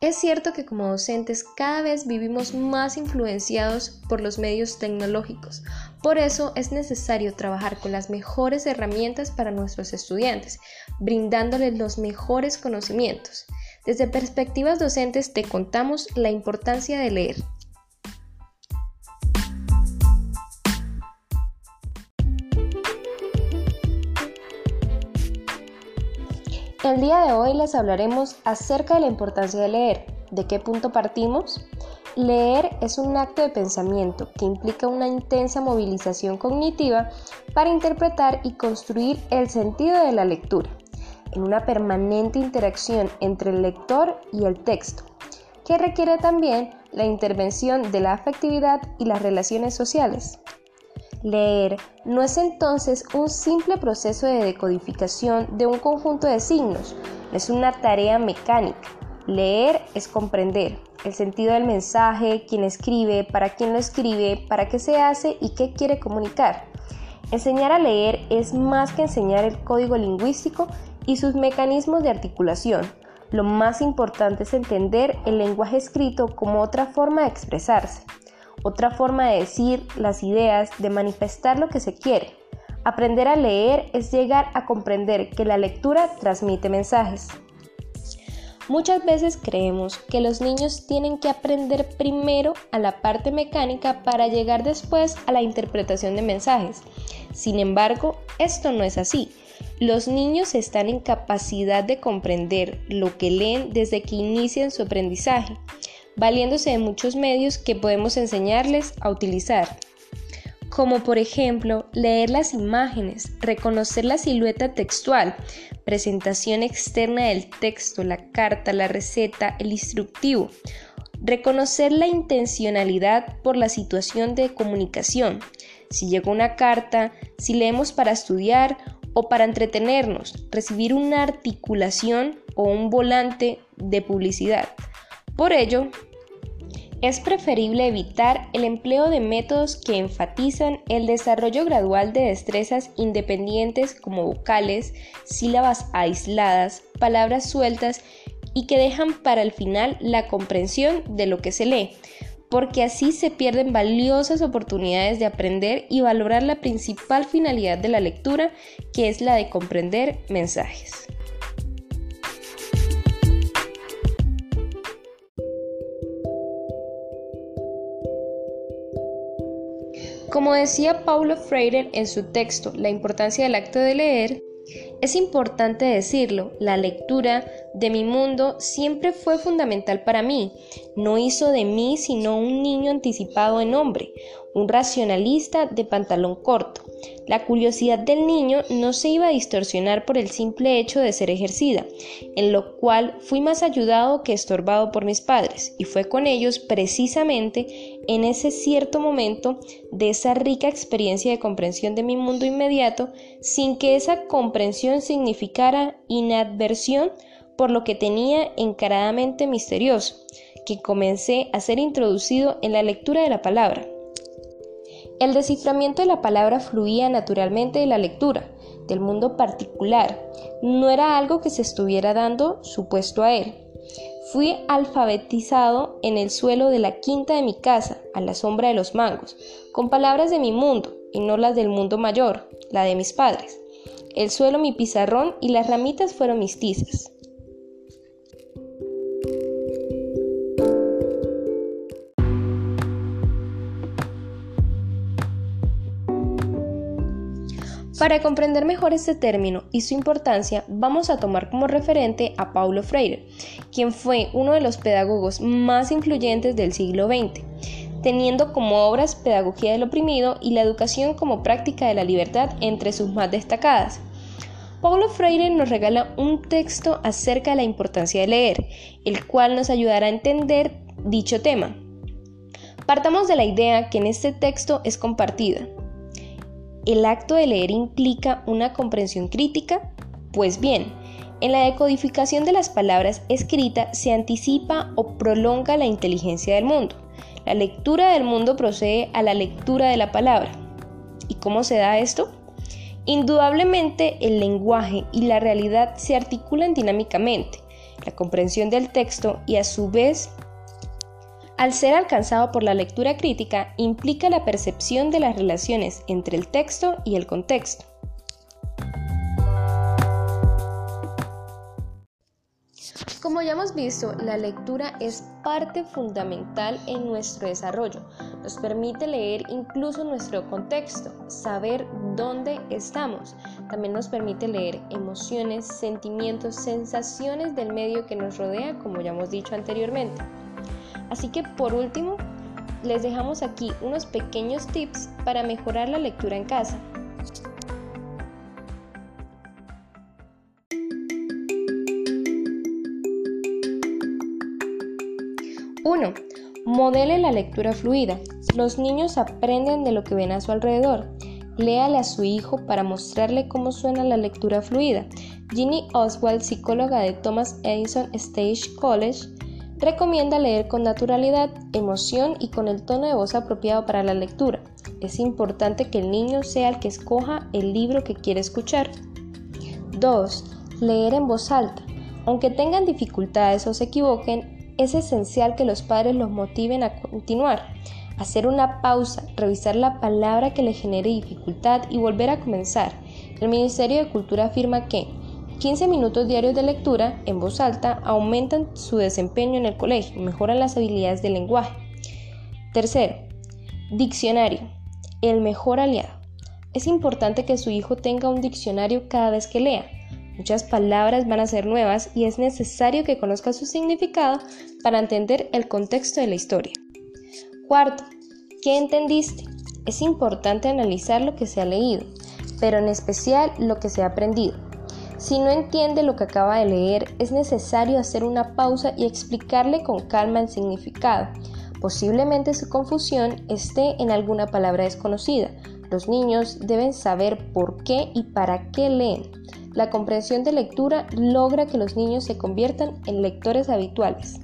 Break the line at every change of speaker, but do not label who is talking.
Es cierto que como docentes cada vez vivimos más influenciados por los medios tecnológicos. Por eso es necesario trabajar con las mejores herramientas para nuestros estudiantes, brindándoles los mejores conocimientos. Desde perspectivas docentes te contamos la importancia de leer. El día de hoy les hablaremos acerca de la importancia de leer. ¿De qué punto partimos? Leer es un acto de pensamiento que implica una intensa movilización cognitiva para interpretar y construir el sentido de la lectura, en una permanente interacción entre el lector y el texto, que requiere también la intervención de la afectividad y las relaciones sociales. Leer no es entonces un simple proceso de decodificación de un conjunto de signos, es una tarea mecánica. Leer es comprender el sentido del mensaje, quién escribe, para quién lo escribe, para qué se hace y qué quiere comunicar. Enseñar a leer es más que enseñar el código lingüístico y sus mecanismos de articulación. Lo más importante es entender el lenguaje escrito como otra forma de expresarse otra forma de decir las ideas, de manifestar lo que se quiere. Aprender a leer es llegar a comprender que la lectura transmite mensajes. Muchas veces creemos que los niños tienen que aprender primero a la parte mecánica para llegar después a la interpretación de mensajes. Sin embargo, esto no es así. Los niños están en capacidad de comprender lo que leen desde que inician su aprendizaje valiéndose de muchos medios que podemos enseñarles a utilizar, como por ejemplo leer las imágenes, reconocer la silueta textual, presentación externa del texto, la carta, la receta, el instructivo, reconocer la intencionalidad por la situación de comunicación, si llegó una carta, si leemos para estudiar o para entretenernos, recibir una articulación o un volante de publicidad. Por ello, es preferible evitar el empleo de métodos que enfatizan el desarrollo gradual de destrezas independientes como vocales, sílabas aisladas, palabras sueltas y que dejan para el final la comprensión de lo que se lee, porque así se pierden valiosas oportunidades de aprender y valorar la principal finalidad de la lectura, que es la de comprender mensajes. Como decía Paulo Freire en su texto La importancia del acto de leer, es importante decirlo, la lectura de mi mundo siempre fue fundamental para mí. No hizo de mí sino un niño anticipado en hombre, un racionalista de pantalón corto. La curiosidad del niño no se iba a distorsionar por el simple hecho de ser ejercida, en lo cual fui más ayudado que estorbado por mis padres, y fue con ellos precisamente en ese cierto momento de esa rica experiencia de comprensión de mi mundo inmediato, sin que esa comprensión significara inadversión por lo que tenía encaradamente misterioso, que comencé a ser introducido en la lectura de la palabra. El desciframiento de la palabra fluía naturalmente de la lectura, del mundo particular, no era algo que se estuviera dando supuesto a él. Fui alfabetizado en el suelo de la quinta de mi casa, a la sombra de los mangos, con palabras de mi mundo y no las del mundo mayor, la de mis padres. El suelo mi pizarrón y las ramitas fueron mis tizas. Para comprender mejor este término y su importancia, vamos a tomar como referente a Paulo Freire, quien fue uno de los pedagogos más influyentes del siglo XX, teniendo como obras Pedagogía del Oprimido y la Educación como Práctica de la Libertad entre sus más destacadas. Paulo Freire nos regala un texto acerca de la importancia de leer, el cual nos ayudará a entender dicho tema. Partamos de la idea que en este texto es compartida, ¿El acto de leer implica una comprensión crítica? Pues bien, en la decodificación de las palabras escritas se anticipa o prolonga la inteligencia del mundo. La lectura del mundo procede a la lectura de la palabra. ¿Y cómo se da esto? Indudablemente el lenguaje y la realidad se articulan dinámicamente. la comprensión del texto y a su vez al ser alcanzado por la lectura crítica, implica la percepción de las relaciones entre el texto y el contexto. Como ya hemos visto, la lectura es parte fundamental en nuestro desarrollo. Nos permite leer incluso nuestro contexto, saber dónde estamos. También nos permite leer emociones, sentimientos, sensaciones del medio que nos rodea, como ya hemos dicho anteriormente. Así que por último, les dejamos aquí unos pequeños tips para mejorar la lectura en casa. 1. Modele la lectura fluida. Los niños aprenden de lo que ven a su alrededor. Léale a su hijo para mostrarle cómo suena la lectura fluida. Ginny Oswald, psicóloga de Thomas Edison Stage College, recomienda leer con naturalidad, emoción y con el tono de voz apropiado para la lectura. Es importante que el niño sea el que escoja el libro que quiere escuchar. 2. Leer en voz alta. Aunque tengan dificultades o se equivoquen, es esencial que los padres los motiven a continuar, hacer una pausa, revisar la palabra que le genere dificultad y volver a comenzar. El Ministerio de Cultura afirma que 15 minutos diarios de lectura en voz alta aumentan su desempeño en el colegio mejoran las habilidades del lenguaje. Tercero, diccionario, el mejor aliado. Es importante que su hijo tenga un diccionario cada vez que lea Muchas palabras van a ser nuevas y es necesario que conozca su significado para entender el contexto de la historia. Cuarto, ¿qué entendiste? Es importante analizar lo que se ha leído, pero en especial lo que se ha aprendido. Si no entiende lo que acaba de leer, es necesario hacer una pausa y explicarle con calma el significado. Posiblemente su confusión esté en alguna palabra desconocida. Los niños deben saber por qué y para qué leen. La comprensión de lectura logra que los niños se conviertan en lectores habituales.